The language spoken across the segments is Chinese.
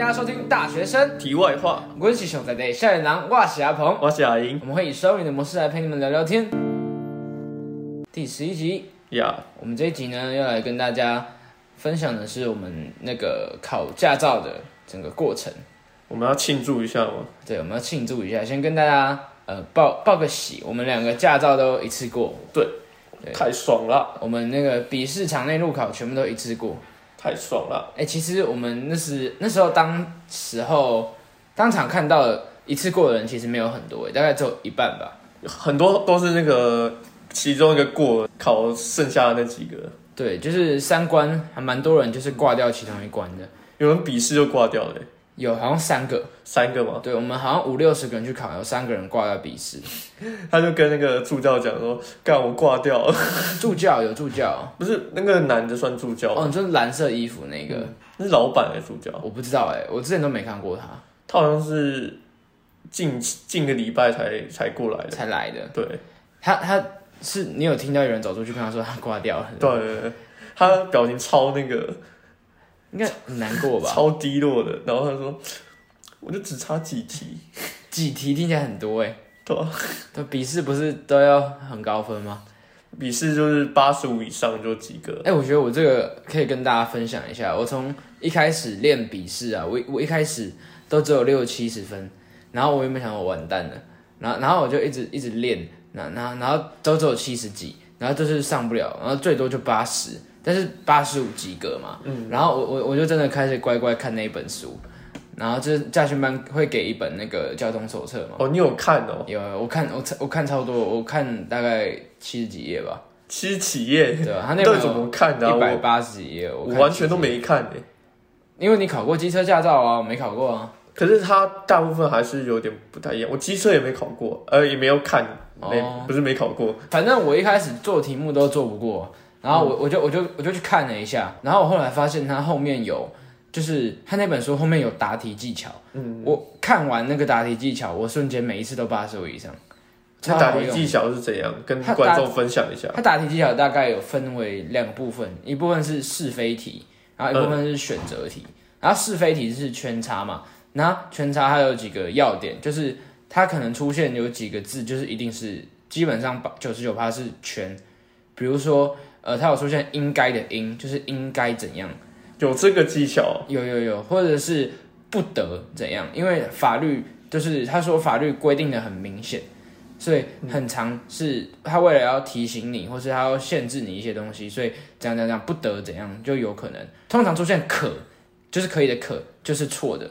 大家收听《大学生题外话，我是熊仔的校园郎，我是阿鹏。我是阿英我们会以双语的模式来陪你们聊聊天。第十一集，呀，我们这一集呢要来跟大家分享的是我们那个考驾照的整个过程。我们要庆祝一下吗？对，我们要庆祝一下，先跟大家呃报报个喜，我们两个驾照都一次过，对，对太爽了，我们那个笔试、场内路考全部都一次过。太爽了，哎、其实我们那时那时候当时候当场看到一次过的人其实没有很多，哎，大概只有一半吧。很多都是那个其中一个过考剩下的那几个，对，就是三关还蛮多人就是挂掉其中一关的，有人笔试就挂掉了、有好像三个。三个吗，对，我们好像五六十个人去考，有三个人挂掉笔试。他就跟那个助教讲说，干我挂掉了，助教有助教，不是那个男的算助教，哦，你就是蓝色衣服那个，那是老板的助教，我不知道哎，我之前都没看过他。他好像是近近个礼拜才才过来的，才来的。对。他他是你有听到有人走出去跟他说他挂掉了，对对对，他表情超那个应该很难过吧？超低落的，然后他说，我就只差几题，几题听起来很多哎，对吧？对，笔试不是都要很高分吗？笔试就是八十五以上就及格。哎、我觉得我这个可以跟大家分享一下。我从一开始练笔试啊，我我一开始都只有六七十分，然后我原本想我完蛋了，然后然后我就一直一直练，然然后然后都只有七十几，然后就是上不了，然后最多就八十，但是八十五及格嘛。嗯。然后我我我就真的开始乖乖看那一本书，然后就是驾训班会给一本那个交通手册嘛。哦，你有看哦？有，我看我我看超多，我看大概七十几页吧，七十几页，对吧？他那本怎么看的啊、一百八十几页，我完全都70几页没看诶。因为你考过机车驾照啊，我没考过啊。可是它大部分还是有点不太一样。我机车也没考过，呃，也没有看，没、哦不是没考过。反正我一开始做题目都做不过，然后我我就我就我就去看了一下，然后我后来发现他后面有，就是他那本书后面有答题技巧。嗯，我看完那个答题技巧，我瞬间每一次都八十五以上。它超好用答题技巧是怎样？跟它观众分享一下。他答题技巧大概有分为两个部分，一部分是是非题，然后一部分是选择题。然后是非题是圈叉嘛，然后圈叉它有几个要点，就是它可能出现有几个字，就是一定是基本上九十九趴是全，比如说呃，它有出现应该的应，就是应该怎样，有这个技巧，有有有，或者是不得怎样，因为法律就是他说法律规定的很明显，所以很长是他为了要提醒你，或是他要限制你一些东西，所以这样这样这样不得怎样就有可能，通常出现可就是可以的可就是错的，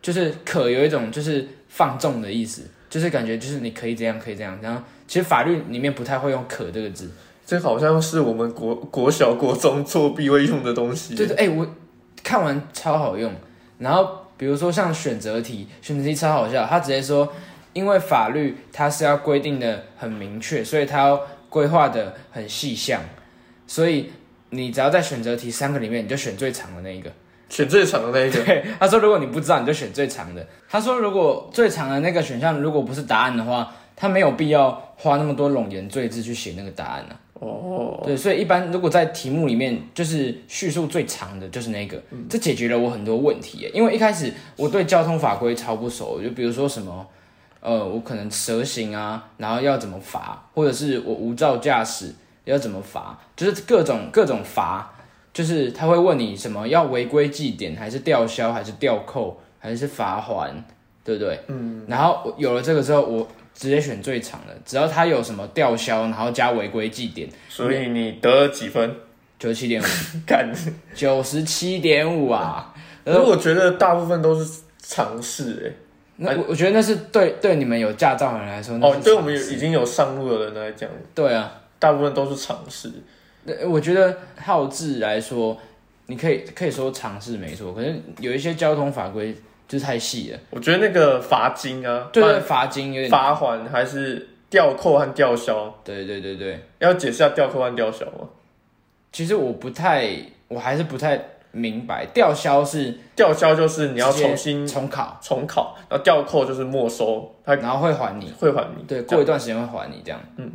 就是可有一种就是放纵的意思，就是感觉就是你可以这样可以这样，然后其实法律里面不太会用可这个字，这好像是我们国国小国中作弊会用的东西。对对，哎、我看完超好用。然后比如说像选择题，选择题超好笑，他直接说，因为法律它是要规定的很明确，所以它要规划的很细项，所以你只要在选择题三个里面，你就选最长的那一个。选最长的那一个，对，他说如果你不知道，你就选最长的。他说如果最长的那个选项如果不是答案的话，他没有必要花那么多冗言赘字去写那个答案呢、哦，对，所以一般如果在题目里面就是叙述最长的就是那个，这解决了我很多问题耶。因为一开始我对交通法规超不熟，就比如说什么，呃，我可能蛇行啊，然后要怎么罚，或者是我无照驾驶要怎么罚，就是各种各种罚，就是他会问你什么要违规记点，还是吊销，还是吊扣，还是罚还，对不对？嗯。然后我有了这个之后，我直接选最长的，只要他有什么吊销，然后加违规记点。所以你得了几分？九十七点五，干，九十七点五啊！可是我觉得大部分都是尝试那我我觉得那是对对你们有驾照的人来说，哦，对我们有已经有上路的人来讲，对啊。大部分都是尝试。那我觉得号字来说，你可以可以说尝试没错，可是有一些交通法规就是太细了，我觉得那个罚金啊，对对，罚金有点，罚还还是吊扣和吊销，对对对对。要解释下吊扣和吊销吗？其实我不太，我还是不太明白，吊销是吊销就是你要重新重考，重考，然后吊扣就是没收，他然后会还你，会还你。对，过一段时间会还你这样。嗯，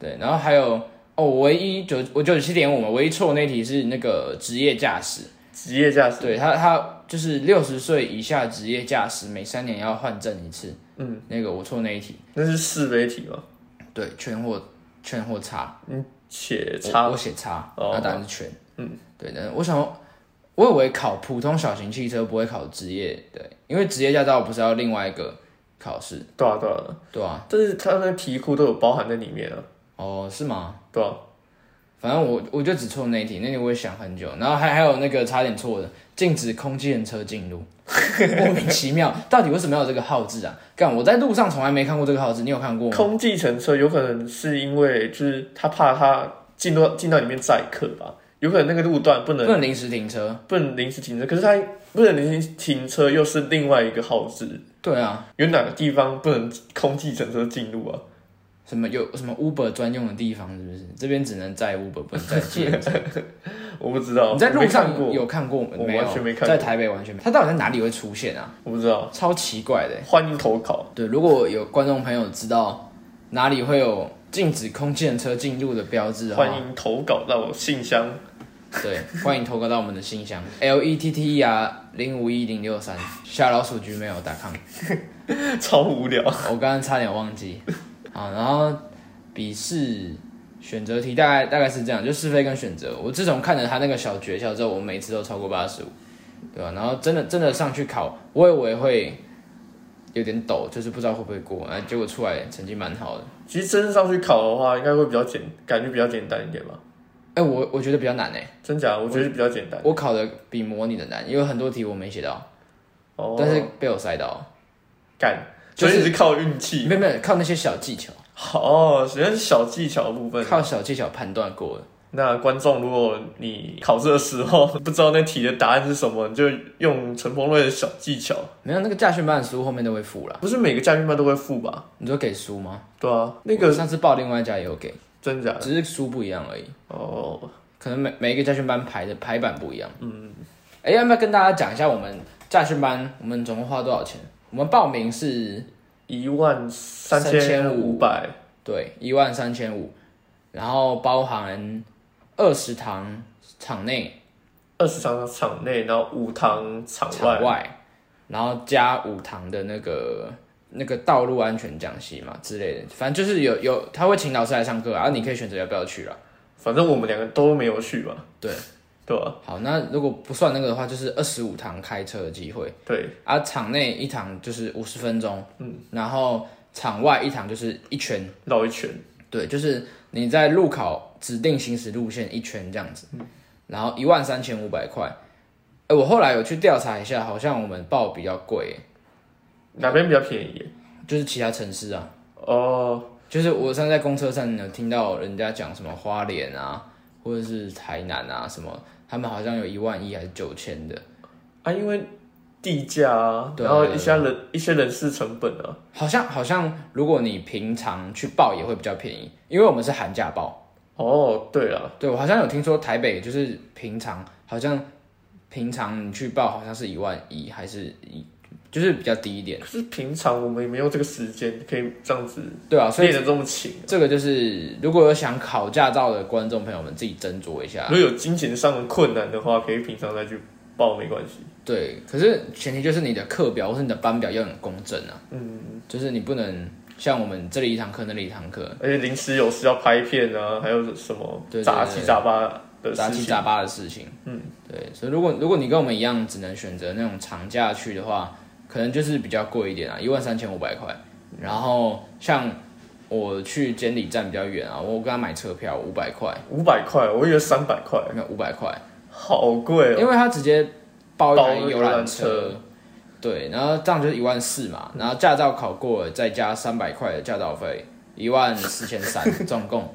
对，然后还有哦，我唯一九我九十七点五嘛，唯一错那题是那个职业驾驶。职业驾驶，对他他就是六十岁以下职业驾驶，每三年要换证一次。嗯，那个我错那一题，那是是非题吗？对，圈或圈或叉，嗯，写叉我写叉，哦那答案是圈。嗯，对的。我想，我以为考普通小型汽车不会考职业，对，因为职业驾照不是要另外一个考试，对啊对啊，对啊。但是它那个题库都有包含在里面啊，哦，是吗？对啊，反正我我就只错那一题，那题我也想很久，然后还还有那个差点错的，禁止空机人车进入，莫名其妙，到底为什么要有这个号字啊？干，我在路上从来没看过这个号字，你有看过吗？空计程车有可能是因为就是他怕他进到进到里面载客吧，有可能那个路段不能不能临时停车。不能临时停车，可是他不能临时停车又是另外一个号字，对啊，有哪个地方不能空计程车进入啊？什么有什么 Uber 专用的地方是不是？这边只能载 Uber，不能载计程车。我不知道，你在路上有看过吗？我没有，完全没看過在台北完全没。它到底在哪里会出现啊？我不知道，超奇怪的。欢迎投稿。对，如果有观众朋友知道哪里会有禁止空气人车进入的标志欢迎投稿到我信箱，对，欢迎投稿到我们的信箱 l e t t e r 零五一零六三小老鼠 gmail.com。超无聊。我刚刚差点忘记。好，然后笔试选择题大概大概是这样，就是非跟选择。我自从看了他那个小诀窍之后，我每次都超过八十五，对吧？然后真的真的上去考，我以为会有点抖，就是不知道会不会过，哎，结果出来成绩蛮好的。其实真正上去考的话，应该会比较简，感觉比较简单一点吧？哎、我我觉得比较难哎，真假？我觉得比较简单。我考的比模拟的难，因为很多题我没写到，哦，但是被我塞到。干，就是所以是靠运气。没有没有，靠那些小技巧，哦，首先是小技巧的部分。靠小技巧判断过的。那观众，如果你考试的时候不知道那题的答案是什么，你就用陈鹏瑞的小技巧。没有那个驾训班的书后面都会附啦。不是每个驾训班都会附吧？你说给书吗？对啊，那个上次报另外一家也有给，真假的？只是书不一样而已。哦，可能每每一个驾训班排的排版不一样。嗯，哎、要不要跟大家讲一下我们驾训班我们总共花多少钱？我们报名是一万三千五百，对一万三千五，然后包含二十堂场内二十场场内，然后五堂场场外。然后加五堂的那个那个道路安全讲习嘛之类的，反正就是有有他会请老师来上课啊，然后你可以选择要不要去了。反正我们两个都没有去嘛？对，对吧？好，那如果不算那个的话，就是二十五堂开车的机会。对，啊，场内一堂就是五十分钟，嗯，然后场外一堂就是一圈，绕一圈。对，就是你在路考指定行驶路线一圈这样子，然后一万三千五百块。哎，我后来有去调查一下，好像我们报比较贵，哪边比较便宜？就是其他城市啊，哦，就是我上次在公车上有听到人家讲什么花莲啊，或者是台南啊什么，他们好像有一万一还是九千的，啊，因为地价啊，对然后一些人一些人事成本啊。好像好像如果你平常去报也会比较便宜，因为我们是寒假报。哦，对了，对，我好像有听说台北就是平常好像平常你去报好像是一万一还是一，就是比较低一点。可是平常我们也没有这个时间可以这样子对啊，所以练得这么勤。这个就是如果有想考驾照的观众朋友们自己斟酌一下如。果有金钱上的困难的话，可以平常再去报没关系。对，可是前提就是你的课表或是你的班表要很公正啊。嗯，就是你不能像我们这里一堂课那里一堂课，而且临时有事要拍片啊，还有什么杂七杂八的杂。七杂八的事情。嗯，对，所以如果如果你跟我们一样只能选择那种长假去的话，可能就是比较贵一点啊，一万三千五百块。然后像我去监理站比较远啊，我跟他买车票五百块，五百块，我以为三百块，那五百块，好贵哦。因为他直接包一包台游览车车。对，然后这样就是一万四嘛，然后驾照考过了，再加三百块的驾照费，一万四千三，总共。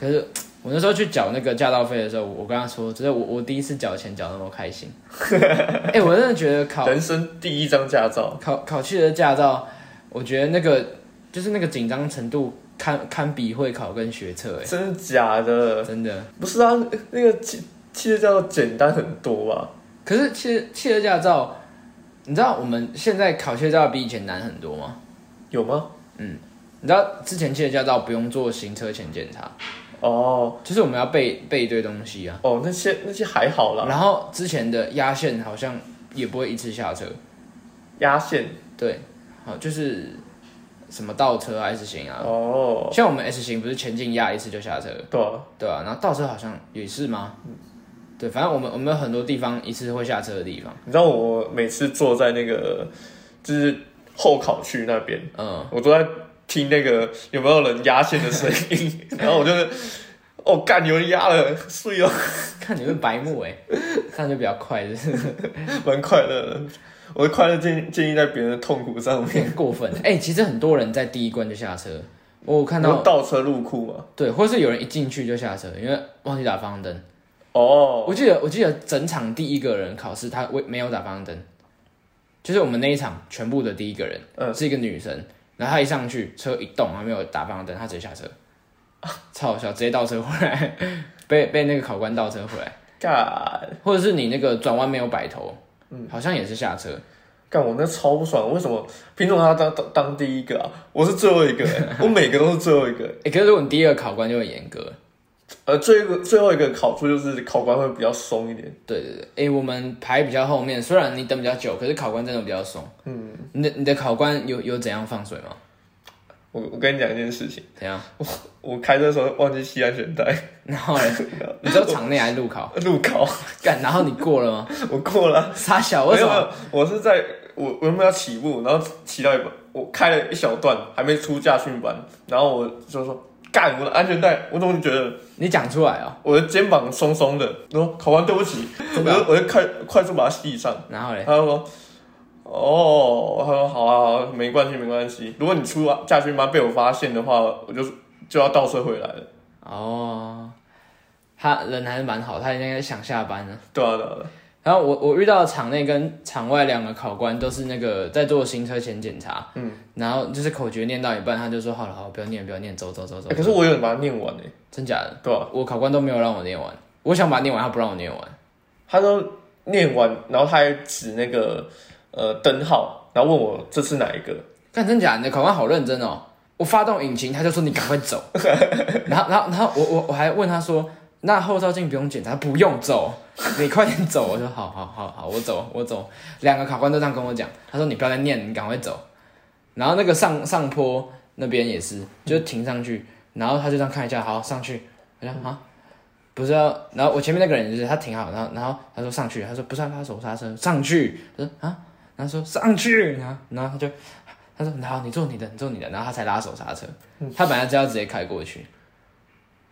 可是我那时候去缴那个驾照费的时候，我跟他说，这是我我第一次缴钱缴那么开心。哎、我真的觉得考人生第一张驾照，考考汽车驾照，我觉得那个就是那个紧张程度堪堪比会考跟学测，哎，真的假的？真的。不是啊，那个汽汽车驾照简单很多吧？可是汽汽车驾照，你知道我们现在考汽车驾照比以前难很多吗？有吗？嗯你知道之前汽车驾照不用做行车前检查，哦。就是我们要背背一堆东西啊。哦，那些那些还好啦，然后之前的压线好像也不会一次下车，压线。对，好就是什么倒车啊 S 型啊，哦，像我们 S 型不是前进压一次就下车，对啊，对啊，然后倒车好像也是吗？对，反正我们我们有很多地方一次会下车的地方，你知道我每次坐在那个就是后考区那边，嗯，我坐在听那个有没有人压线的声音，然后我就是哦干有人压了，碎哦，看你们白目哎，这样就比较快，就是。蛮快乐的。我的快乐建建立在别人的痛苦上面。过分。哎、其实很多人在第一关就下车，我有看到倒车入库嘛，对，或是有人一进去就下车，因为忘记打方向灯。哦，我记得我记得整场第一个人考试他未没有打方向灯，就是我们那一场全部的第一个人，嗯。是一个女生，然后他一上去车一动，还没有打方向灯，他直接下车，超好笑，直接倒车回来，被被那个考官倒车回来，干。或者是你那个转弯没有摆头，嗯，好像也是下车，干我那超不爽，为什么？品种他当当当第一个啊？我是最后一个、欸，我每个都是最后一个。哎、可是如果你第一个考官就很严格，呃，最后一个最后一个好处就是考官会比较松一点。对对对，哎、我们排比较后面，虽然你等比较久，可是考官真的比较松，嗯，你的你的考官有有怎样放水吗？我我跟你讲一件事情，怎样？我我开车的时候忘记系安全带，然后嘞，你知道场内还是路考？路考干，然后你过了吗？我过了。傻小，为什么？我是在我我原本要起步，然后骑到一半，我开了一小段，还没出驾训班，然后我就说干我的安全带，我怎么觉得你讲出来哦。我的肩膀松松的？然后考官对不起，我就我就快快速把它系上。然后嘞，他就说：“哦，他说好啊，好啊，没关系，没关系。如果你出驾训班被我发现的话，我就就要倒车回来了。哦，他人还是蛮好，他应该想下班了。对啊，对啊，对啊然后我我遇到场内跟场外两个考官都是那个在做行车前检查，嗯，然后就是口诀念到一半，他就说好了好了，不要念不要念，走走走走。欸可是我有点把它念完诶，真假的？对吧、我考官都没有让我念完，我想把它念完，他不让我念完。他都念完，然后他还指那个呃灯号，然后问我这是哪一个。看真假，你的考官好认真哦。我发动引擎，他就说你赶快走，然后然后然后我我我还问他说，那后照镜不用检查，不用走，你快点走。我说好好好好，我走我走。两个考官都这样跟我讲，他说你不要再念，你赶快走。然后那个上上坡那边也是，就停上去，然后他就这样看一下，好上去，我说啊。不是要，然后我前面那个人就是他停好，然后然后他说上去，他说不是要拉手刹车，上去，他说啊，然后说上去，然后然后他就他说好，你做你的，你做你的，然后他才拉手刹车，他本来就要直接开过去，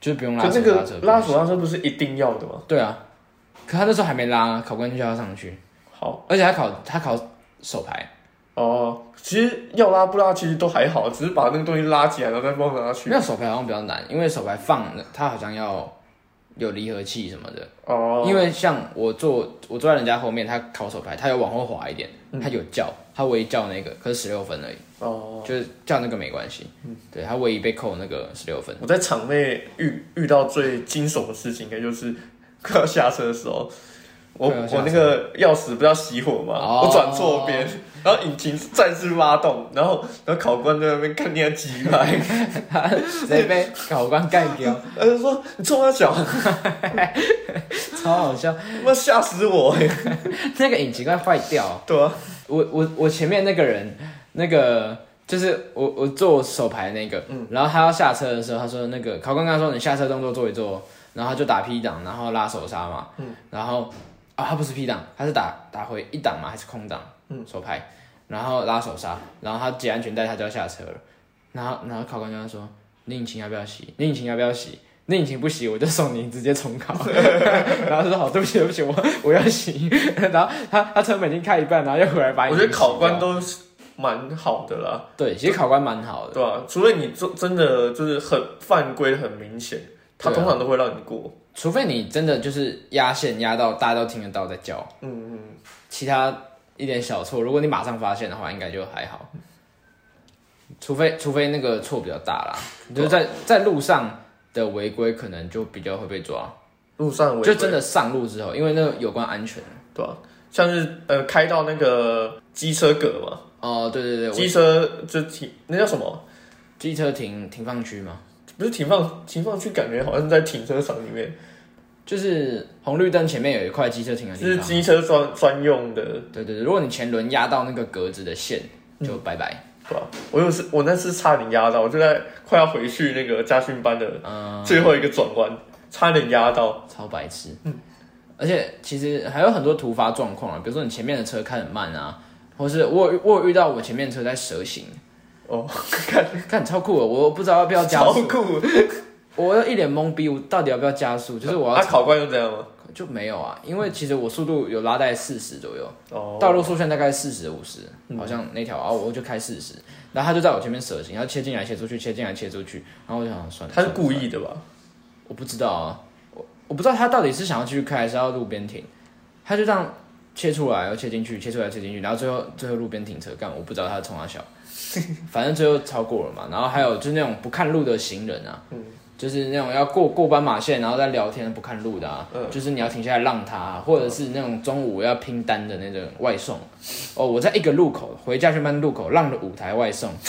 就是不用拉手刹车，拉手刹车不是一定要的吗？对啊，可他那时候还没拉，考官就叫他上去，好。而且他考他考手牌，哦，其实要拉不拉其实都还好，只是把那个东西拉起来，然后再放上去。没。有手牌好像比较难，因为手牌放他好像要有离合器什么的，哦，因为像我坐我坐在人家后面，他考手牌，他有往后滑一点，他有叫，他唯一叫那个，可是十六分而已，哦，就是叫那个没关系，对他唯一被扣那个十六分。我在场内遇遇到最惊悚的事情，应该就是快要下车的时候，我我那个钥匙不是要熄火嘛？哦。我转错边，然后引擎再次发动，然后然后考官在那边看你还几排，直接被考官干掉，他就说你冲他脚，超好笑。他妈吓死我欸！那个引擎快坏掉，对啊，我我我前面那个人，那个就是我我做手牌那个，然后他要下车的时候，他说那个考官跟他说你下车动作做一做，然后他就打 P 档，然后拉手刹嘛，然后啊、他不是 P 档，他是打打回一档嘛还是空档，手牌，然后拉手刹，然后他解安全带他就要下车了，然后然后考官跟他说你引擎要不要洗？你引擎要不要洗？那引擎不洗，我就送你直接重考。然后他说好，对不起，对不起，我我要洗。然后他他车门已经开一半，然后又回来把我觉得考官都是蛮好的啦，对，其实考官蛮好的。对吧、除非你真真的就是很犯规很明显，他通常都会让你过。除非你真的就是压线压到大家都听得到在叫，嗯嗯，其他一点小错，如果你马上发现的话，应该就还好。除非除非那个错比较大啦，就是在在路上的违规可能就比较会被抓，路上就真的上路之后，因为那个有关安全。对吧、像是呃开到那个机车格嘛，哦，对对对，我机车就停那叫什么？机车停停放区吗，不是停放停放区，感觉好像在停车场里面，就是红绿灯前面有一块机车停的就是地方。机车专专用的，对对对，如果你前轮压到那个格子的线，就拜拜。对吧？我有次我那次差点压到，我就在快要回去那个家训班的嗯，最后一个转弯，差点压到。超白痴。嗯，而且其实还有很多突发状况啊，比如说你前面的车开很慢啊，或是我有我有遇到我前面的车在蛇行，哦，看看超酷的，我不知道要不要加速，超酷。我一脸懵逼，我到底要不要加速？就是我要啊，考官又这样吗？就没有啊，因为其实我速度有拉在四十左右，哦，道路速限大概四十五十，好像那条啊，我就开四十，然后他就在我前面蛇行，要切进来切出去，切进来切出去，然后我就想算了，他是算了故意的吧？我不知道啊，我我不知道他到底是想要继续开还是要路边停，他就这样切出来，又切进去，切出来切进去，然后最后最后路边停车干，我不知道他冲他小，反正最后超过了嘛。然后还有就是那种不看路的行人啊，就是那种要过过斑马线然后再聊天不看路的啊，就是你要停下来让他啊、或者是那种中午要拼单的那种外送。哦，我在一个路口回家训班路口让了五台外送，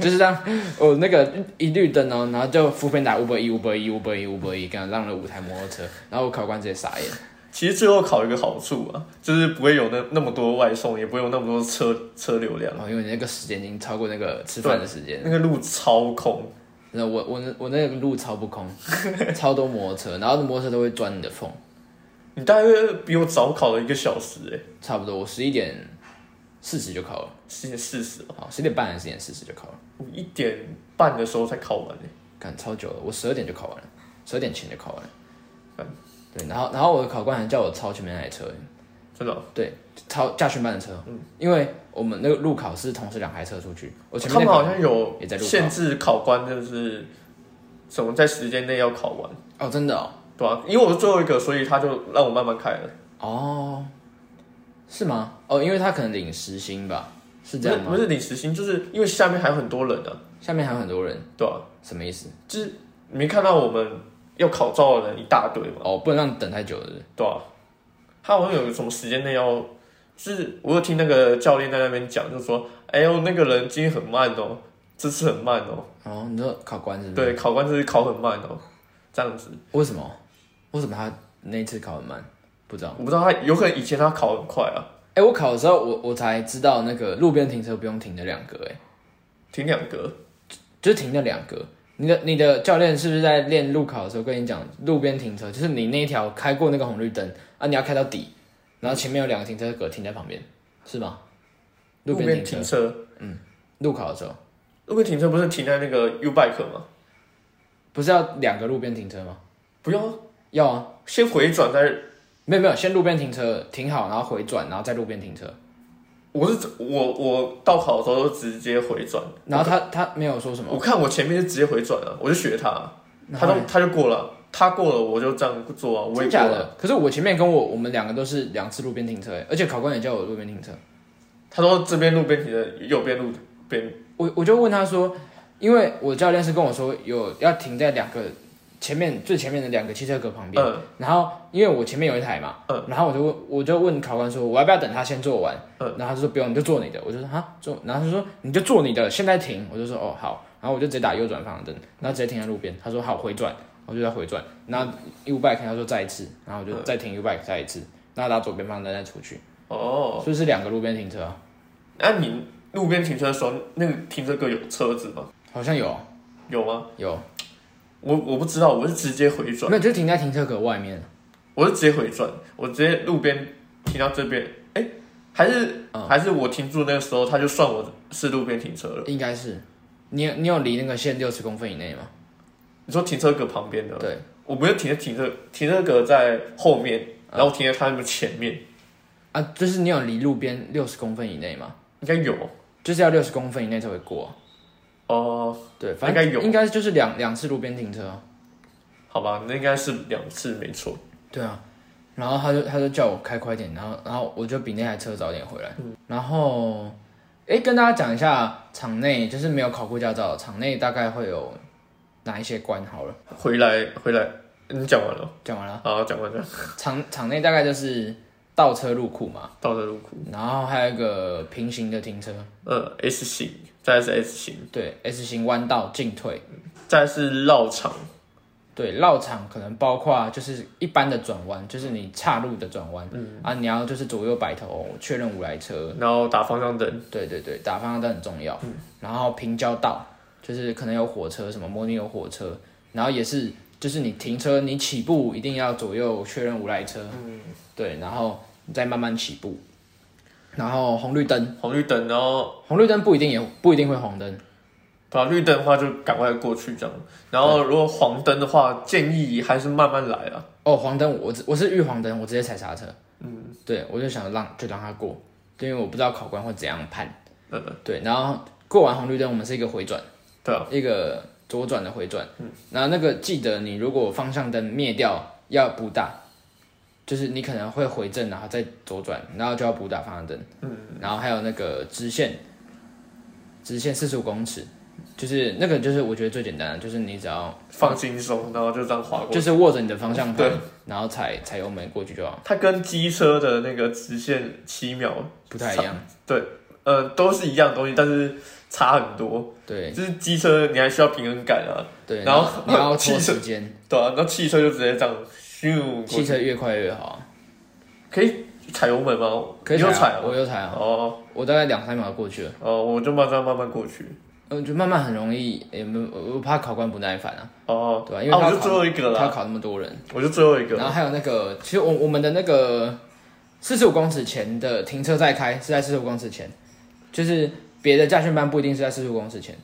就是这样。哦，那个一绿灯哦，然后就扶贫打五百一、五百一、五百一、五百一，刚让了五台摩托车，然后我考官直接傻眼。其实最后考一个好处啊，就是不会有那那么多外送，也不会有那么多车车流量，哦，因为你那个时间已经超过那个吃饭的时间，那个路超空。那我我那我那个路超不空，超多摩托车，然后摩托车都会钻你的缝，你大约比我早考了一个小时哎、差不多我十一点四十就考了，十点四十，好十点半还是十点四十就考了，我一点半的时候才考完哎、干超久了，我十二点就考完了，十二点前就考完了。嗯。对，然后然后我的考官还叫我超前面那台车，真的哦、超驾训班的车，嗯。因为我们那个路考是同时两台车出去，我前他们好像有也在限制考官，就是什么在时间内要考完，哦真的哦？对啊、因为我是最后一个，所以他就让我慢慢开了。哦，是吗？哦，因为他可能领时薪吧，是这样吗？不是领时薪，就是因为下面还有很多人啊，下面还有很多人，对啊、什么意思？就是你没看到我们要考照的人一大堆嘛，哦，不能让你等太久了是不是对啊、他好像有什么时间内要，是我有听那个教练在那边讲，就说，哎呦那个人今天很慢哦，这次很慢哦，哦，你说考官是不是？对，考官就是考很慢哦，这样子，为什么？为什么他那一次考很慢？不知道。我不知道他有可能以前他考很快啊，哎、我考的时候，我我才知道那个路边停车不用停的两格，哎，停两格，就停那两格。你的你的教练是不是在练路考的时候跟你讲，路边停车就是你那一条开过那个红绿灯啊，你要开到底，然后前面有两个停车格停在旁边，是吗？路路边边停车，停车，路考的时候路边停车不是停在那个 U bike 吗？不是要两个路边停车吗？不用啊，要啊，先回转再，没有没有，先路边停车停好，然后回转，然后再路边停车。我是我我到考的时候都直接回转，然后他他没有说什么，我看我前面就直接回转了，我就学他他都他就过了，他过了我就这样做啊，我也过了。可是我前面跟我我们两个都是两次路边停车，哎，而且考官也叫我路边停车。他说这边路边停的，右边路边，我我就问他说，因为我教练是跟我说有要停在两个前面最前面的两个汽车格旁边，嗯。然后因为我前面有一台嘛，嗯。然后我就问我就问考官说我要不要等他先做完，嗯。然后他就说不用，你就做你的，我就说哈做，然后他说你就做你的，现在停，我就说哦好，然后我就直接打右转方向灯，然后直接停在路边，他说好回转，我就在回转，然后 U bike 他说再一次，然后我就再停 U bike 再一次，然后打左边方向灯再出去，哦，所以是两个路边停车？啊，那、你路边停车的时候，那个停车格有车子吗？好像有。有吗？有，我我不知道，我是直接回转，没有就停在停车格外面。我是直接回转，我直接路边停到这边，哎、还是、嗯还是我停住那个时候，他就算我是路边停车了。应该是，你有你有离那个线六十公分以内吗？你说停车格旁边的，对，我不是停在停车停车格在后面，嗯然后我停在他们前面，啊，就是你有离路边六十公分以内吗？应该有就是要六十公分以内才会过。哦、对，反正应该有。应该就是两两次路边停车。啊。好吧，那应该是两次没错。对啊，然后他就他就叫我开快点，然后然后我就比那台车早点回来。然后，哎，跟大家讲一下场内就是没有考过驾照，场内大概会有哪一些关好了。回来回来，你讲完了，讲完了，好，讲完了，场场内大概就是倒车入库嘛，倒车入库，然后还有一个平行的停车，呃，S 型，再是 S 型，对，S 型弯道进退，再是绕场，对，绕场可能包括就是一般的转弯，就是你岔路的转弯，嗯。啊，你要就是左右摆头确认无来车，然后打方向灯，对对对，打方向灯很重要。然后平交道，就是可能有火车什么模拟有火车，然后也是就是你停车你起步一定要左右确认无来车，嗯，对，然后你再慢慢起步。然后红绿灯，红绿灯，然后红绿灯不一定也不一定会红灯，对啊，绿灯的话就赶快过去这样。然后如果黄灯的话，建议还是慢慢来啊。哦，黄灯我我是遇黄灯，我直接踩刹车。嗯，对，我就想让就让他过，因为我不知道考官会怎样判。嗯，对，然后过完红绿灯，我们是一个回转，对啊，一个左转的回转。嗯，然后那个记得你如果方向灯灭掉要补打。就是你可能会回正，然后再左转，然后就要补打方向灯。嗯，然后还有那个直线，直线四十五公尺，就是那个就是我觉得最简单的，就是你只要放轻松，然后就这样滑过，就是握着你的方向盘，然后踩踩油门过去就好。它跟机车的那个直线七秒不太一样。对，呃，都是一样东西，但是差很多。对，就是机车你还需要平衡感啊。对，然后你要 拖时间。对啊，那汽车就直接这样。汽车越快越好，可以踩油门吗？可以踩，我有踩啊。哦，我大概两三秒过去了。哦，我就慢慢慢慢过去。嗯，就慢慢很容易，也没我怕考官不耐烦啊。哦，对吧？因为我就最后一个了，他考那么多人，我就最后一个。然后还有那个，其实我我们的那个四十五公尺前的停车再开是在四十五公尺前，就是别的驾训班不一定是在四十五公尺前，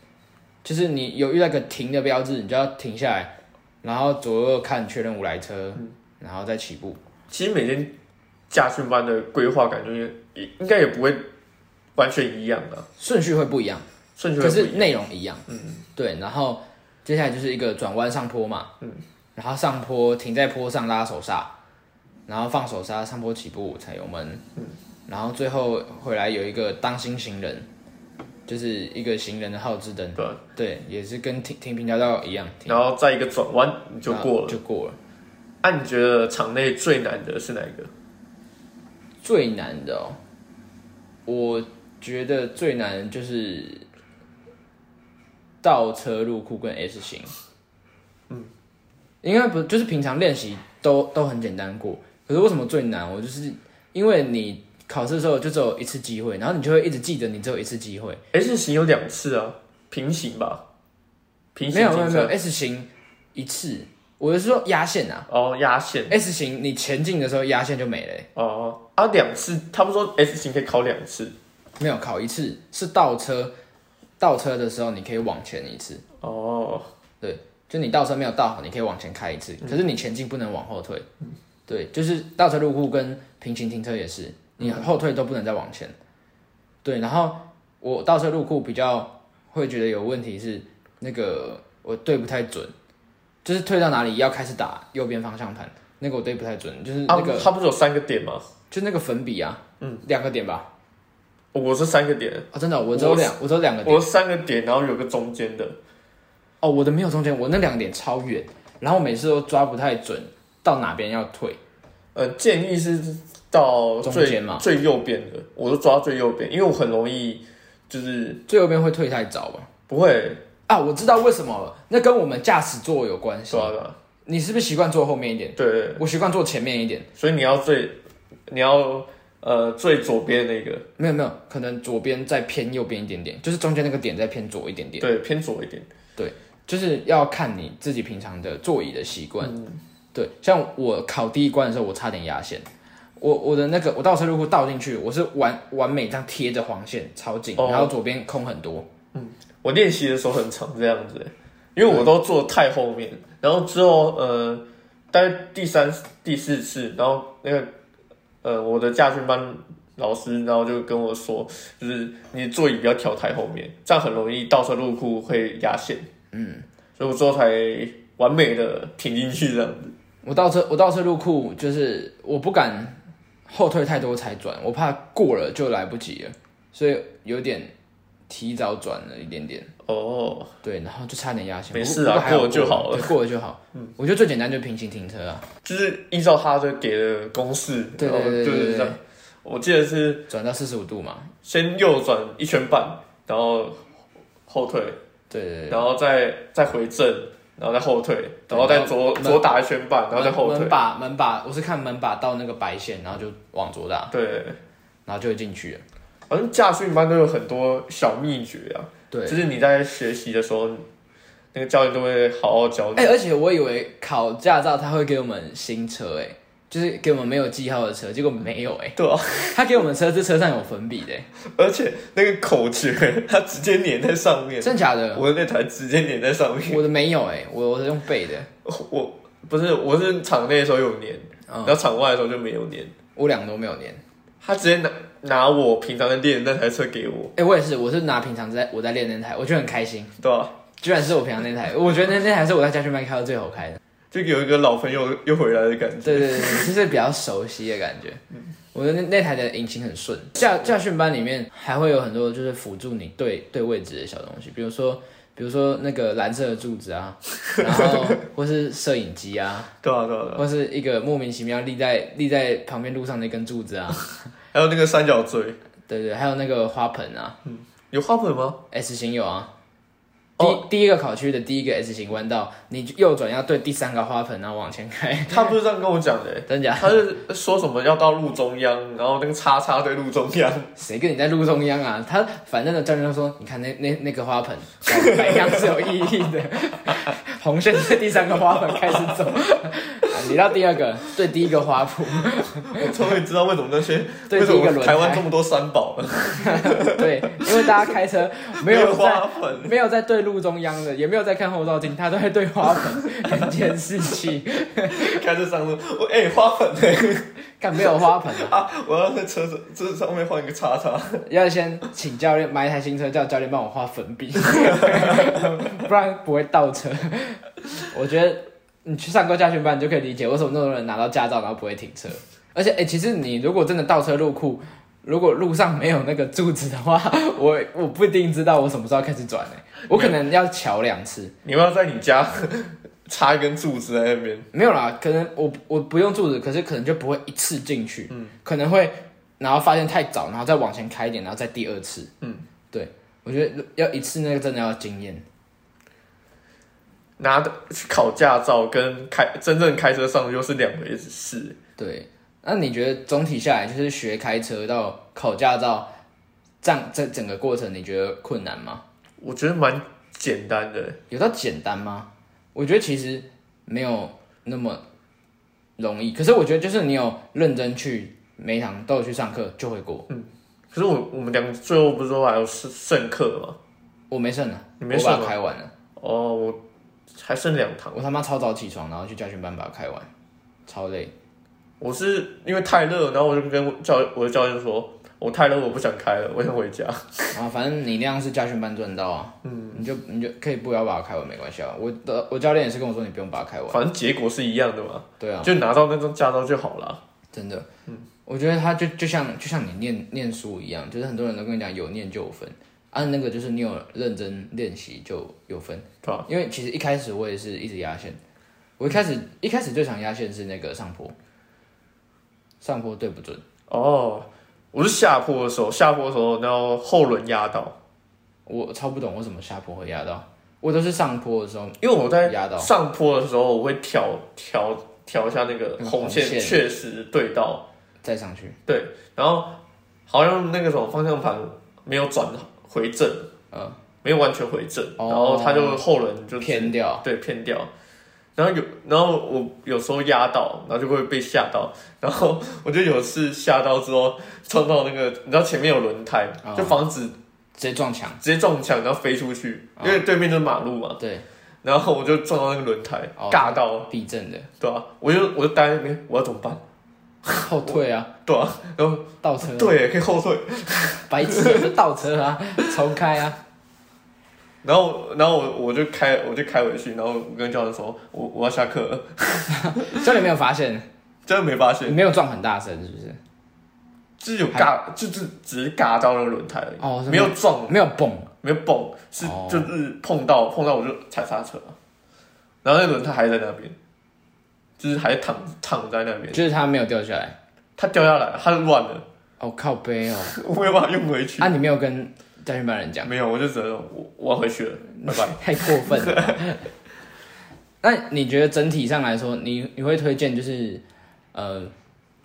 就是你有遇到个停的标志，你就要停下来。然后左右看确认无来车，然后再起步。其实每天驾训班的规划感觉也应该也不会完全一样的，顺序会不一样，顺序可是内容一样。嗯，对。然后接下来就是一个转弯上坡嘛，嗯，然后上坡停在坡上拉手刹，然后放手刹上坡起步踩油门，嗯，然后最后回来有一个当心行人。就是一个行人的号志灯，对，对，也是跟停停平交道一样，然后再一个转弯就过了，就过了。那你觉得场内最难的是哪一个？最难的哦，我觉得最难就是倒车入库跟 S 型。嗯，应该不就是平常练习都都很简单过，可是为什么最难？我就是因为你。考试的时候就只有一次机会，然后你就会一直记得你只有一次机会。S 型有两次啊，平行吧？平行没有没有没有 S 型一次，我是说压线啊。哦，压线。S 型你前进的时候压线就没了。哦啊，两次，他们说 S 型可以考两次，没有考一次是倒车，倒车的时候你可以往前一次。哦，对，就你倒车没有倒好，你可以往前开一次，可是你前进不能往后退。对，就是倒车入库跟平行停车也是。你后退都不能再往前，对。然后我倒车入库比较会觉得有问题是那个我对不太准，就是退到哪里要开始打右边方向盘，那个我对不太准，就是那个它不是有三个点吗？就那个粉笔啊，嗯，两个点吧。我是三个点啊，真的，我只有两，我只有两个点，我三个点，然后有个中间的。哦，我的没有中间，我那两个点超远，然后每次都抓不太准到哪边要退。呃，建议是。到最最右边的，我都抓最右边，因为我很容易就是最右边会退太早吧？不会啊，我知道为什么了，那跟我们驾驶座有关系。你是不是习惯坐后面一点？对，我习惯坐前面一点，所以你要最你要呃最左边那个，没有没有，可能左边再偏右边一点点，就是中间那个点再偏左一点点。对，偏左一点。对，就是要看你自己平常的座椅的习惯。对，像我考第一关的时候，我差点压线。我我的那个我倒车入库倒进去，我是完完美这样贴着黄线超紧，然后左边空很多。嗯，我练习的时候很长这样子，因为我都坐太后面，然后之后呃，大概第三第四次，然后那个呃我的驾训班老师，然后就跟我说，就是你座椅不要调太后面，这样很容易倒车入库会压线。嗯，所以我之后才完美的停进去这样子。我倒车我倒车入库就是我不敢。后退太多才转，我怕过了就来不及了，所以有点提早转了一点点。哦，对，然后就差点压线。没事啊，过了就好了，过了就好。嗯，我觉得最简单就是平行停车啊，就是依照他的给的公式，对对对对对。我记得是转到四十五度嘛，先右转一圈半，然后后退，对对对，然后再再回正，然后再后退，然后再左门左打一圈半，然后再后退门退。把门把，我是看门把到那个白线，然后就往左打，对，然后就会进去了。反正驾训班都有很多小秘诀啊，对，就是你在学习的时候，那个教练都会好好教你。哎、而且我以为考驾照他会给我们新车、哎，就是给我们没有记号的车，结果没有、哎，对啊，他给我们车是车上有粉笔的、哎而且那个口诀他直接粘在上面，真假的？我的那台直接粘在上面。我的没有、哎，我我是用背的，我不是，我是场内的时候有粘，嗯然后场外的时候就没有粘。我两个都没有粘。他直接拿拿我平常在练的那台车给我，哎、我也是，我是拿平常在我在练那台，我就很开心，对吧、居然是我平常那台，我觉得那那台是我在家训班开到最好开的。就有一个老朋友又回来的感觉。对对对，对就是比较熟悉的感觉。我的那那台的引擎很顺。驾驾训班里面还会有很多就是辅助你对对位置的小东西，比如说比如说那个蓝色的柱子啊，然后或是摄影机啊，对啊，对啊。或是一个莫名其妙立在立在旁边路上那根柱子啊，还有那个三角锥，对对，还有那个花盆啊有花盆吗？，S 型有啊。第、哦第一个考区的第一个 S 型弯道，你右转要对第三个花盆，然后往前开，他不是这样跟我讲的、欸，真假？他是说什么要到路中央，然后那个叉叉对路中央。谁跟你在路中央啊？他反正的教练就说，你看那那那个花盆 摆摆样是有意义的，红线在第三个花盆开始走，你到第二个对第一个花圃，我终于知道为什么那些对为什第一个轮胎台湾这么多三宝了，对，因为大家开车 没有花在盆。没有在对路中央的，也没有在看后照镜，他都在对花盆很 监视器，开车上路，我哎、花盆哎、看没有花盆啊，啊！我要在车子这上面换一个叉叉。要先请教练买一台新车，叫教练帮我画粉笔，不然不会倒车。我觉得你去上过驾训班，你就可以理解为什么那么多人拿到驾照然后不会停车。而且，哎、其实你如果真的倒车入库，如果路上没有那个柱子的话，我我不一定知道我什么时候开始转呢、我可能要瞧两次。你要在你家 插一根柱子在那边，没有啦，可能我我不用柱子，可是可能就不会一次进去，可能会然后发现太早，然后再往前开一点，然后再第二次，嗯，对，我觉得要一次那个真的要经验，拿的去考驾照跟开真正开车上又是两回事。对。那你觉得总体下来，就是学开车到考驾照，这样这整个过程，你觉得困难吗？我觉得蛮简单的，有到简单吗？我觉得其实没有那么容易，可是我觉得就是你有认真去每一堂都有去上课，就会过。嗯可是我我们两个最后不是说还有剩剩课吗？我没剩了，你没剩吗它开完了。哦，我还剩两堂。我他妈超早起床，然后去家训班把它开完，超累。我是因为太热，然后我就跟教我的教练说，我太热，我不想开了，我想回家。啊反正你那样是家训班赚到啊，嗯，你就你就可以不要把它开完没关系啊。我的我教练也是跟我说你不用把它开完，反正结果是一样的嘛，对啊，就拿到那张驾照就好了。真的，嗯，我觉得他就就像就像你念念书一样，就是很多人都跟你讲有念就有分，按、那个就是你有认真练习就有分？因为其实一开始我也是一直压线，我一开始一开始最常压线是那个上坡，上坡对不准。哦，我是下坡的时候，下坡的时候，然后后轮压到，我超不懂为什么下坡会压到，我都是上坡的时候因为我在压到上坡的时候，我会调调调一下那个红线，线。确实对到，再上去，对，然后好像那个什么方向盘没有转回正，嗯，没有完全回正，哦然后他就后轮就偏掉。对偏掉。然后有，然后我有时候压到，然后就会被吓到。然后我就有次吓到之后撞到那个，你知道前面有轮胎，哦就防止直接撞墙。直接撞墙，然后飞出去，哦因为对面就是马路嘛。对，然后我就撞到那个轮胎，哦尬到，避震的对吧、我就我就待在那边，我要怎么办？后退啊，对啊，然后倒车，对，可以后退。白痴就倒车啊，重开啊。然后，然后我我就开，我就开回去，然后我跟教练说，我我要下课了，教练没有发现，真的没发你现，没有撞很大声，是不是？就是有嘎，就是只是嘎到那个轮胎而已，哦没有撞，没有蹦，没有蹦，是哦。就是碰到碰到我就踩刹车，然后那轮胎还在那边，就是还躺躺在那边，就是他没有掉下来。他掉下来，它乱了，哦，靠背哦。我没有办法用回去。啊，你没有跟驾训班人讲，没有，我就觉得我我要回去了，拜拜。太过分了吧。那你觉得整体上来说，你你会推荐就是呃，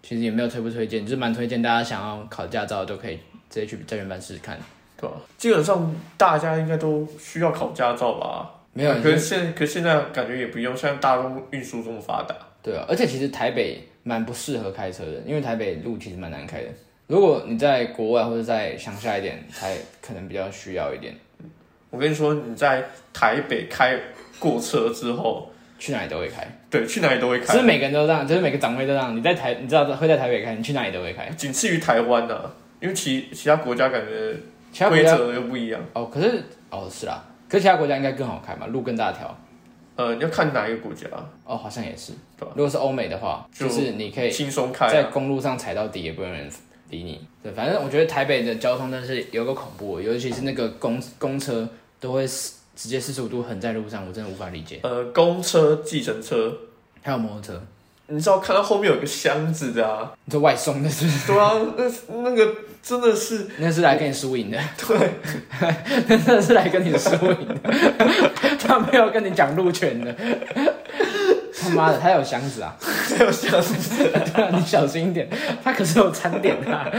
其实也没有推不推荐，就是蛮推荐大家想要考驾照都可以直接去驾训班试试看。对吧？基本上大家应该都需要考驾照吧？没有，可是现可是现在感觉也不用，现在大众运输这么发达。对啊，而且其实台北蛮不适合开车的，因为台北路其实蛮难开的。如果你在国外或者在乡下一点，才可能比较需要一点。我跟你说，你在台北开过车之后，去哪里都会开，对，去哪里都会开，只是每个人都这样，就是每个长辈都这样。你在台，你知道会在台北开，你去哪里都会开。仅次于台湾啊、因为其其他国家感觉其他国家规则又不一样。哦，可是哦是啦，可是其他国家应该更好开嘛，路更大条。呃，你要看哪一个国家，哦，好像也是。对吧如果是欧美的话，就就是你可以轻松开、啊。在公路上踩到底，也不用人理你。对，反正我觉得台北的交通真是有个恐怖，尤其是那个公公车都会直接四十五度横在路上，我真的无法理解。呃，公车、计程车，还有摩托车，你知道看到后面有个箱子的啊？你说外送的是不是？对啊，那那个真的是那是来跟你输赢的，对，那真的是来跟你输赢的，他没有跟你讲路权的。他妈的，他有箱子啊！他有箱子，对啊，你小心一点，他可是有餐点的、啊，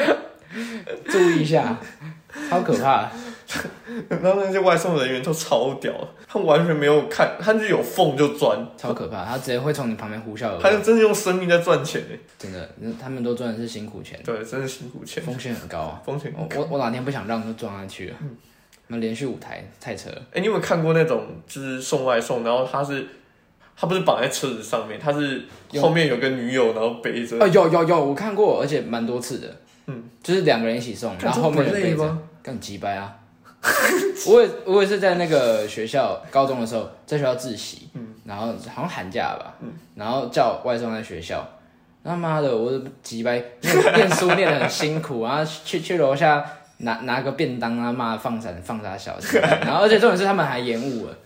注意一下，超可怕。然后那些外送人员都超屌，他完全没有看，他就有缝就钻，超可怕，他直接会从你旁边呼啸而他，就真的用生命在赚钱哎。真的，他们都赚的是辛苦钱，对，真的辛苦钱，风险很高啊。风险我我我哪天不想让就撞上去了，那连续五台太扯了。哎、你有没有看过那种就是送外送，然后他是他不是绑在车子上面，他是有后面有个女友，然后背着。哦，有有有，我看过，而且蛮多次的。嗯，就是两个人一起送，然后后面有背着吗，更鸡掰啊！我也我也是在那个学校高中的时候，在学校自习，嗯，然后好像寒假吧，嗯，然后叫外送在学校，他妈的，我鸡掰，念念书念的很辛苦，然后去去楼下拿拿个便当啊，妈的放闪放啥小子，然后而且重点是他们还延误了。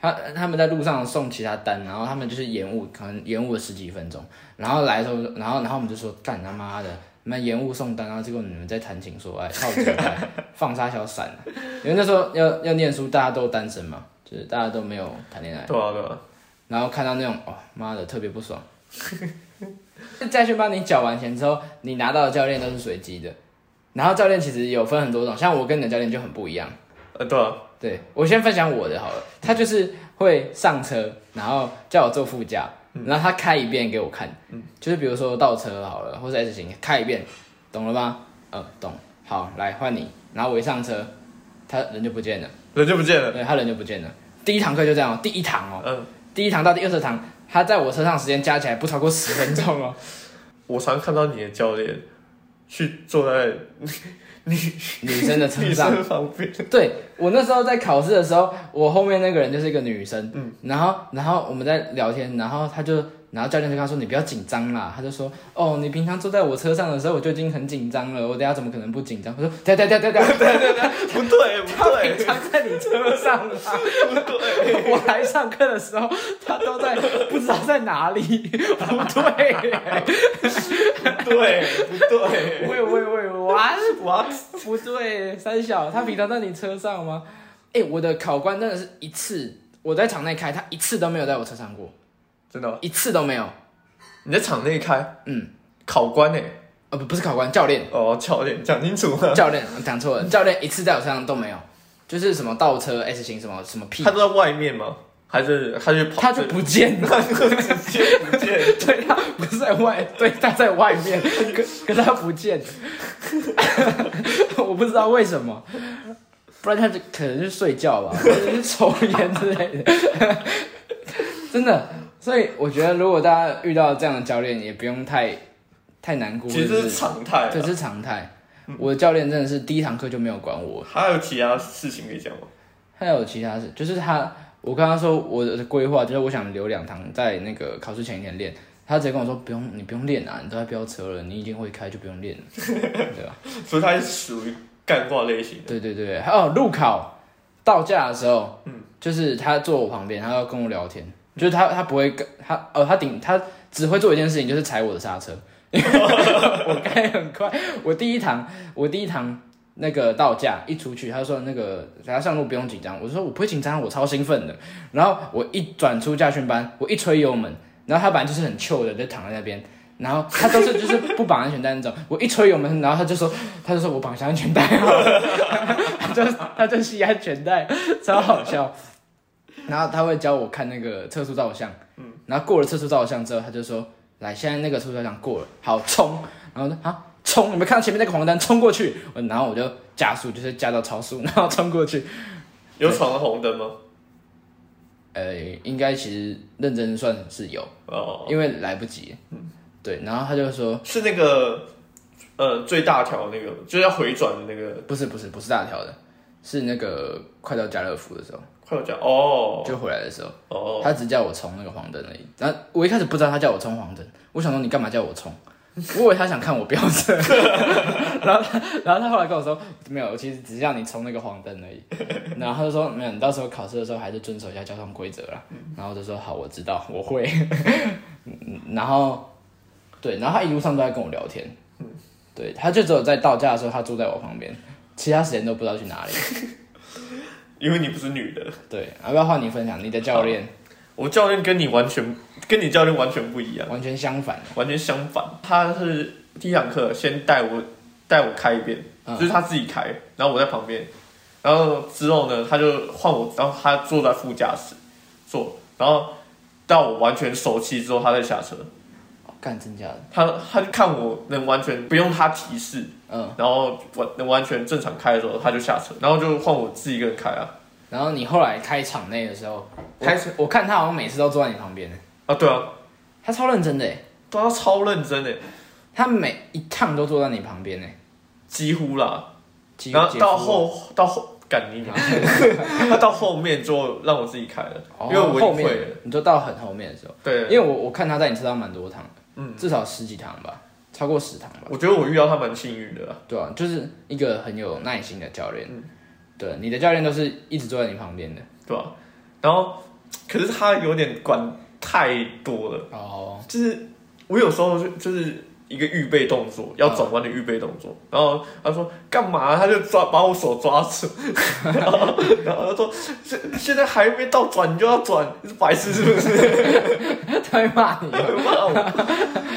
他他们在路上送其他单，然后他们就是延误，可能延误了十几分钟，然后来的时候，然后然后我们就说干他妈的，你们延误送单，然后结果你们在谈情说爱，操你妈，放沙小闪、啊，因为那时候要要念书，大家都单身嘛，就是大家都没有谈恋爱，对啊对啊，然后看到那种哦妈的特别不爽。在去帮你缴完钱之后，你拿到的教练都是随机的，然后教练其实有分很多种，像我跟你的教练就很不一样。呃对啊，对我先分享我的好了，他就是会上车，然后叫我坐副驾，然后他开一遍给我看，就是比如说倒车好了，或者 S 型开一遍，懂了吗？嗯，懂。好，来换你，然后我一上车，他人就不见了，人就不见了。对他人就不见了。第一堂课就这样哦，第一堂哦，嗯，第一堂到第二十堂，他在我车上时间加起来不超过十分钟哦。我常看到你的教练去坐在女女生的车 女上，生旁边，对我那时候在考试的时候，我后面那个人就是一个女生，嗯，然后然后我们在聊天，然后他就，然后教练就跟他说你不要紧张啦，他就说哦你平常坐在我车上的时候我就已经很紧张了，我等下怎么可能不紧张？我说对对对对对对对对，不对不他对。平常在你车上啊，不对，我来上课的时候他都在不知道在哪里，不对，不对不对，喂喂喂，完哇，不对，三小，他平常在你车上吗？哎、我的考官真的是一次，我在场内开，他一次都没有在我车上过，真的吗？一次都没有。你在场内开，嗯，考官呢？呃，不，不是考官，教练，哦，教练讲清楚了，教练讲错了，教练一次在我身上都没有，就是什么倒车 S 型什么什么屁他，都在外面吗？还是他就跑？他就不见了。直接不见。对他不是在外，对他在外面，可可他不见，我不知道为什么，不然他就可能是睡觉吧，或者是抽烟之类的，真的。所以我觉得，如果大家遇到这样的教练，也不用太太难过，其实是常态啊。这是常态。我的教练真的是第一堂课就没有管我，还有其他事情可以讲吗？还有其他事，就是他，我跟他说我的规划就是我想留两堂在那个考试前一天练，他直接跟我说不用，你不用练啊，你都在飙车了，你已经会开就不用练了，对吧？所以他是属于干话类型的。对对对，还有路考到驾的时候，嗯，就是他坐我旁边，他要跟我聊天，就是他他不会跟他哦，他顶他只会做一件事情，就是踩我的刹车。我开很快，我第一堂我第一堂那个到架一出去，他说那个大家上路不用紧张，我说我不会紧张，我超兴奋的。然后我一转出驾训班，我一吹油门，然后他本来就是很 chill 的，就躺在那边。然后他都是就是不绑安全带那种，我一吹油门，然后他就说，他就说我绑上安全带了，他就他就系安全带，超好笑。然后他会教我看那个测速照相，嗯，然后过了测速照相之后，他就说，来，现在那个测速照相过了，好冲，然后说啊？冲，你们看到前面那个黄灯，冲过去，然后我就加速，就是加到超速，然后冲过去。有闯了红灯吗？呃，应该其实认真算是有，哦，因为来不及，嗯，对，然后他就说。是那个呃最大条那个，就是要回转的那个，不是不是不是大条的，是那个快到家乐福的时候，快有讲哦，就回来的时候，哦，他只叫我冲那个黄灯而已。然后我一开始不知道他叫我冲黄灯，我想说你干嘛叫我冲？我以为他想看我飙车，然后他然后他后来跟我说没有，我其实只是让你冲那个黄灯而已。然后他就说没有，你到时候考试的时候还是遵守一下交通规则啦。然后我就说好，我知道，我会。嗯 然后对，然后他一路上都在跟我聊天，对，他就只有在到家的时候他坐在我旁边，其他时间都不知道去哪里。因为你不是女的，对，要不要换你分享你的教练？我教练跟你完全跟你教练完全不一样，完全相反。完全相反。他是第一堂课先带我带我开一遍，就是他自己开，然后我在旁边，然后之后呢，他就换我，然后他坐在副驾驶坐，然后到我完全熟悉之后，他再下车。干真假的？他他就看我能完全不用他提示，嗯，然后完能完全正常开的时候，他就下车，然后就换我自己一个人开啊。然后你后来开场内的时候，开始。我看他好像每次都坐在你旁边。呢，啊，对啊，他超认真的诶，都要超认真的，他每一趟都坐在你旁边呢，几乎啦。几然后到后到后赶你娘，他到后面就让我自己开了，因为我后面了。你就到很后面的时候，对，因为我我看他在你车上蛮多趟的，嗯，至少十几堂吧，超过十堂吧，我觉得我遇到他蛮幸运的啦。对啊，就是一个很有耐心的教练，嗯。对，你的教练都是一直坐在你旁边的，对吧？然后，可是他有点管太多了，哦，就是我有时候就就是一个预备动作，要转弯的预备动作，然后他说干嘛？他就抓把我手抓住，然后然后他说现现在还没到转你就要转，你是白痴是不是？他会骂你。他，会骂我，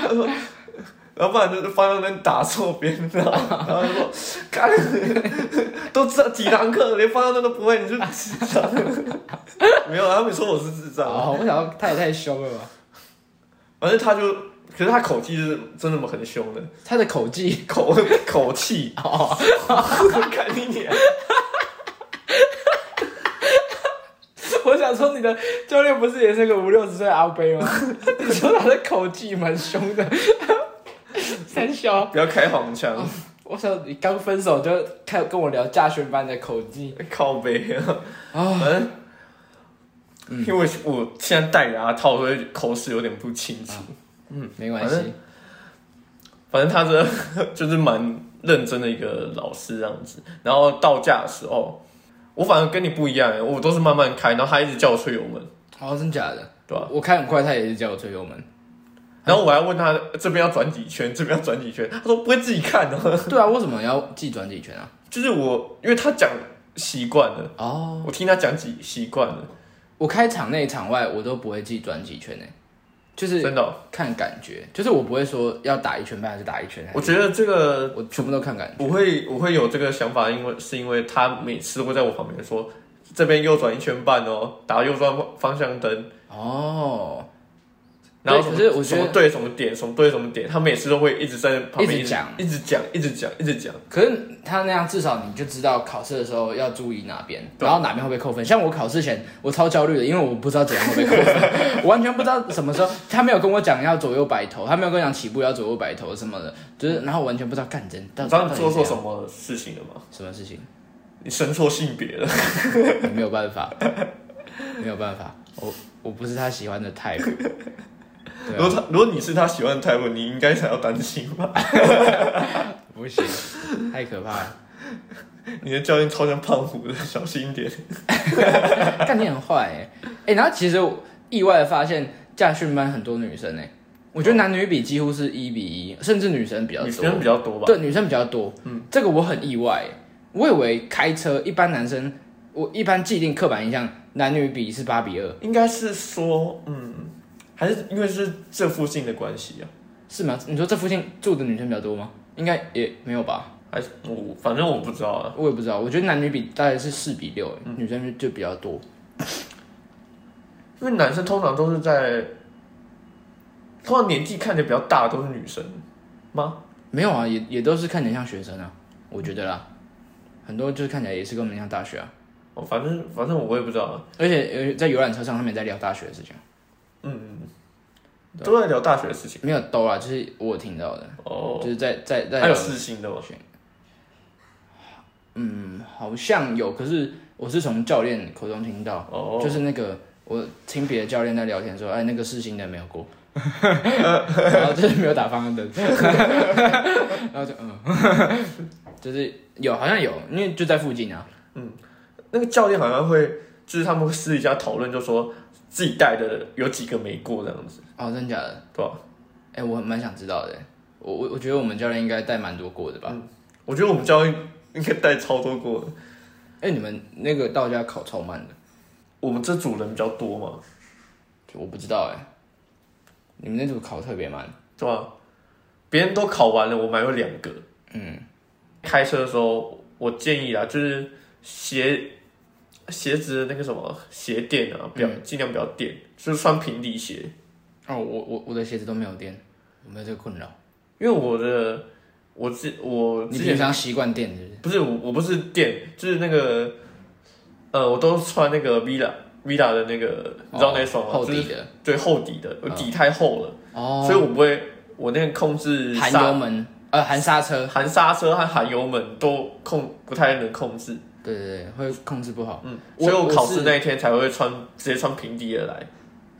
他说。然后不然就是方向灯打错边，然后然后就说，看，都这几堂课连方向灯都不会，你是智障？没有，他们说我是智障。哦，我想要他也太凶了吧，反正他就，可是他口气是真的很凶的，他的口技，口口气，哦，看你脸，我想说你的教练不是也是个五六十岁的阿伯吗？你说他的口技蛮凶的，三小。不要开黄腔，我想你刚分手就开跟我聊驾训班的口技靠背啊，啊，反正。因为我现在戴牙套，所以口齿有点不清楚。嗯没关系，反正他这 就是蛮认真的一个老师这样子。然后到家的时候，我反而跟你不一样，我都是慢慢开，然后他一直叫我吹油门，哦，真假的？对吧？我开很快，他也是叫我吹油门。然后我还问他这边要转几圈，这边要转几圈，他说不会自己看哦。对啊，为什么要记转几圈啊？就是我，因为他讲习惯了，哦，我听他讲几习惯了，我开场内场外我都不会记转几圈呢，就是真的哦、看感觉，就是我不会说要打一圈半还是打一圈，我觉得这个我全部都看感觉。我会我会有这个想法，因为是因为他每次都会在我旁边说这边右转一圈半哦，打右转方向灯，哦，然后什么是我觉得什么对什么点，什么对什么点，他每次都会一直在旁边一直讲一直讲，一直讲，一直讲。可是他那样至少你就知道考试的时候要注意哪边，然后哪边会被扣分。像我考试前我超焦虑的，因为我不知道怎样会被扣分，我 完全不知道什么时候。他没有跟我讲要左右摆头，他没有跟我讲起步要左右摆头什么的，就是然后我完全不知道干真到底你知道你做错什么事情了吗？什么事情，你生错性别了。没有办法，没有办法，我我不是他喜欢的 type。如果他如果你是他喜欢的 type，你应该才要担心吧？不行，太可怕了。你的教练超像胖虎的，小心一点。干你很坏哎、哎、然后其实我意外的发现驾训班很多女生哎、我觉得男女比几乎是一比一，甚至女生比较多。女生比较多吧？对，女生比较多。嗯，这个我很意外、欸。我以为开车一般男生，我一般既定刻板印象男女比是八比二，应该是说，嗯，还是因为是这附近的关系啊？是吗？你说这附近住的女生比较多吗？应该也没有吧，还是我反正我不知道啊。我也不知道。我觉得男女比大概是四比六，女生就比较多。因为男生通常都是在，通常年纪看起来比较大的都是女生吗？没有啊，也也都是看起来像学生啊，我觉得啦，很多就是看起来也是跟我们像大学啊。哦，反正反正我也不知道啊。而且呃，在游览车上他们也在聊大学的事情，都在聊大学的事情。没有兜啊，就是我有听到的，哦，就是在在在聊还有四星的吗？嗯，好像有，可是我是从教练口中听到，哦，就是那个我听别的教练在聊天说，哎，那个试新的没有过，然后就是没有打方向灯，然后就嗯，就是有好像有，因为就在附近啊，嗯那个教练好像会，就是他们会私底下讨论，就说自己带的有几个没过这样子，哦，真的假的？对吧？哎，我蛮想知道的，我我我觉得我们教练应该带蛮多过的吧？我觉得我们教练应该带超多过的。哎、你们那个到家考超慢的，我们这组人比较多嘛，我不知道哎，你们那组考特别慢，对吧？别人都考完了，我们还有两个。嗯，开车的时候，我建议啊，就是鞋鞋子的那个什么鞋垫啊，不要尽量不要垫，就是穿平底鞋。哦，我我我的鞋子都没有垫，我没有这个困扰。因为我的我之我你之前平常习惯垫是不是？不是我我不是垫，就是那个呃，我都穿那个 Vila Vila 的那个，你知道那双吗？就是厚底的对厚底的，我底太厚了，哦，所以我不会我那个控制含刹油门呃含刹车，含刹车和含油门都控不太能控制，对对对，会控制不好。嗯，所以我考试那一天才会穿直接穿平底的来。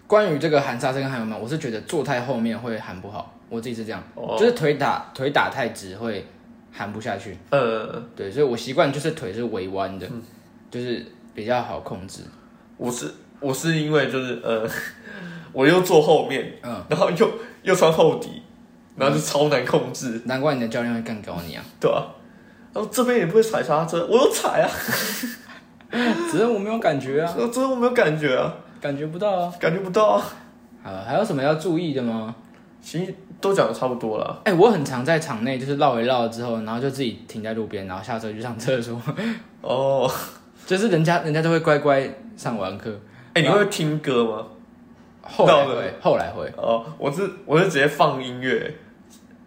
关于这个含刹车跟含油门，我是觉得坐太后面会含不好，我自己是这样，哦，就是腿打腿打太直会含不下去。呃，对，所以我习惯就是腿是微弯的，嗯就是比较好控制。我是我是因为就是呃，我又坐后面，嗯，然后又又穿厚底，然后就超难控制，难怪你的教练会干搞你啊！对吧、然后这边也不会踩刹车，我有踩啊，只是我没有感觉啊，只是我没有感觉啊，感觉不到啊。感觉不到啊。好，还有什么要注意的吗？其实都讲的差不多了。哎、我很常在场内就是绕一绕之后，然后就自己停在路边，然后下车去上厕所。哦，就是人家人家都会乖乖上完课，哎、你会听歌吗？后来绕的会后来会哦，我是我是直接放音乐，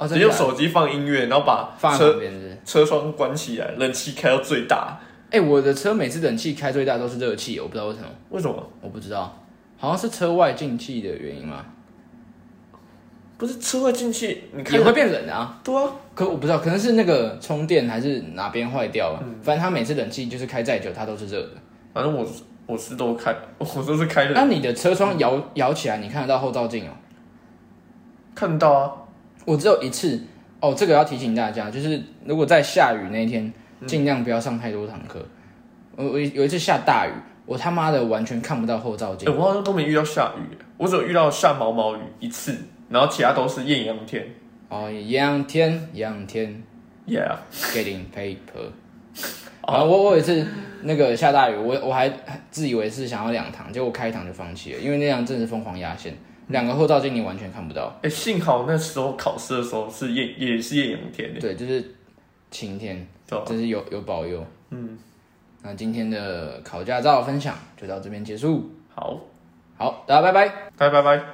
哦，直真的假的接用手机放音乐，然后把放在车旁边是不是？车窗关起来，冷气开到最大。哎、我的车每次冷气开最大都是热气，我不知道为什么，为什么？我不知道，好像是车外进气的原因吗？不是车外进气，你看也会变冷啊。对啊，可我不知道，可能是那个充电还是哪边坏掉了。反正它每次冷气就是开再久，它都是热的。反正我是我是都开，我都是开那、你的车窗摇摇起来，你看得到后照镜哦。看得到啊。我只有一次哦，这个要提醒大家，就是如果在下雨那一天，嗯尽量不要上太多堂课。我我有一次下大雨，我他妈的完全看不到后照哎、镜。我好像都没遇到下雨，我只有遇到下毛毛雨一次，然后其他都是艳阳天。哦，艳阳天艳阳天 Yeah，getting paper。哦然后我我有一次那个下大雨，我我还自以为是想要两堂，结果开一堂就放弃了，因为那样真的是疯狂压线，两个后照镜你完全看不到。哎、幸好那时候考试的时候是艳也是艳阳天的，对，就是晴天，对吧？真是有有保佑。嗯，那今天的考驾照分享就到这边结束，好，好，大家拜拜。拜拜拜。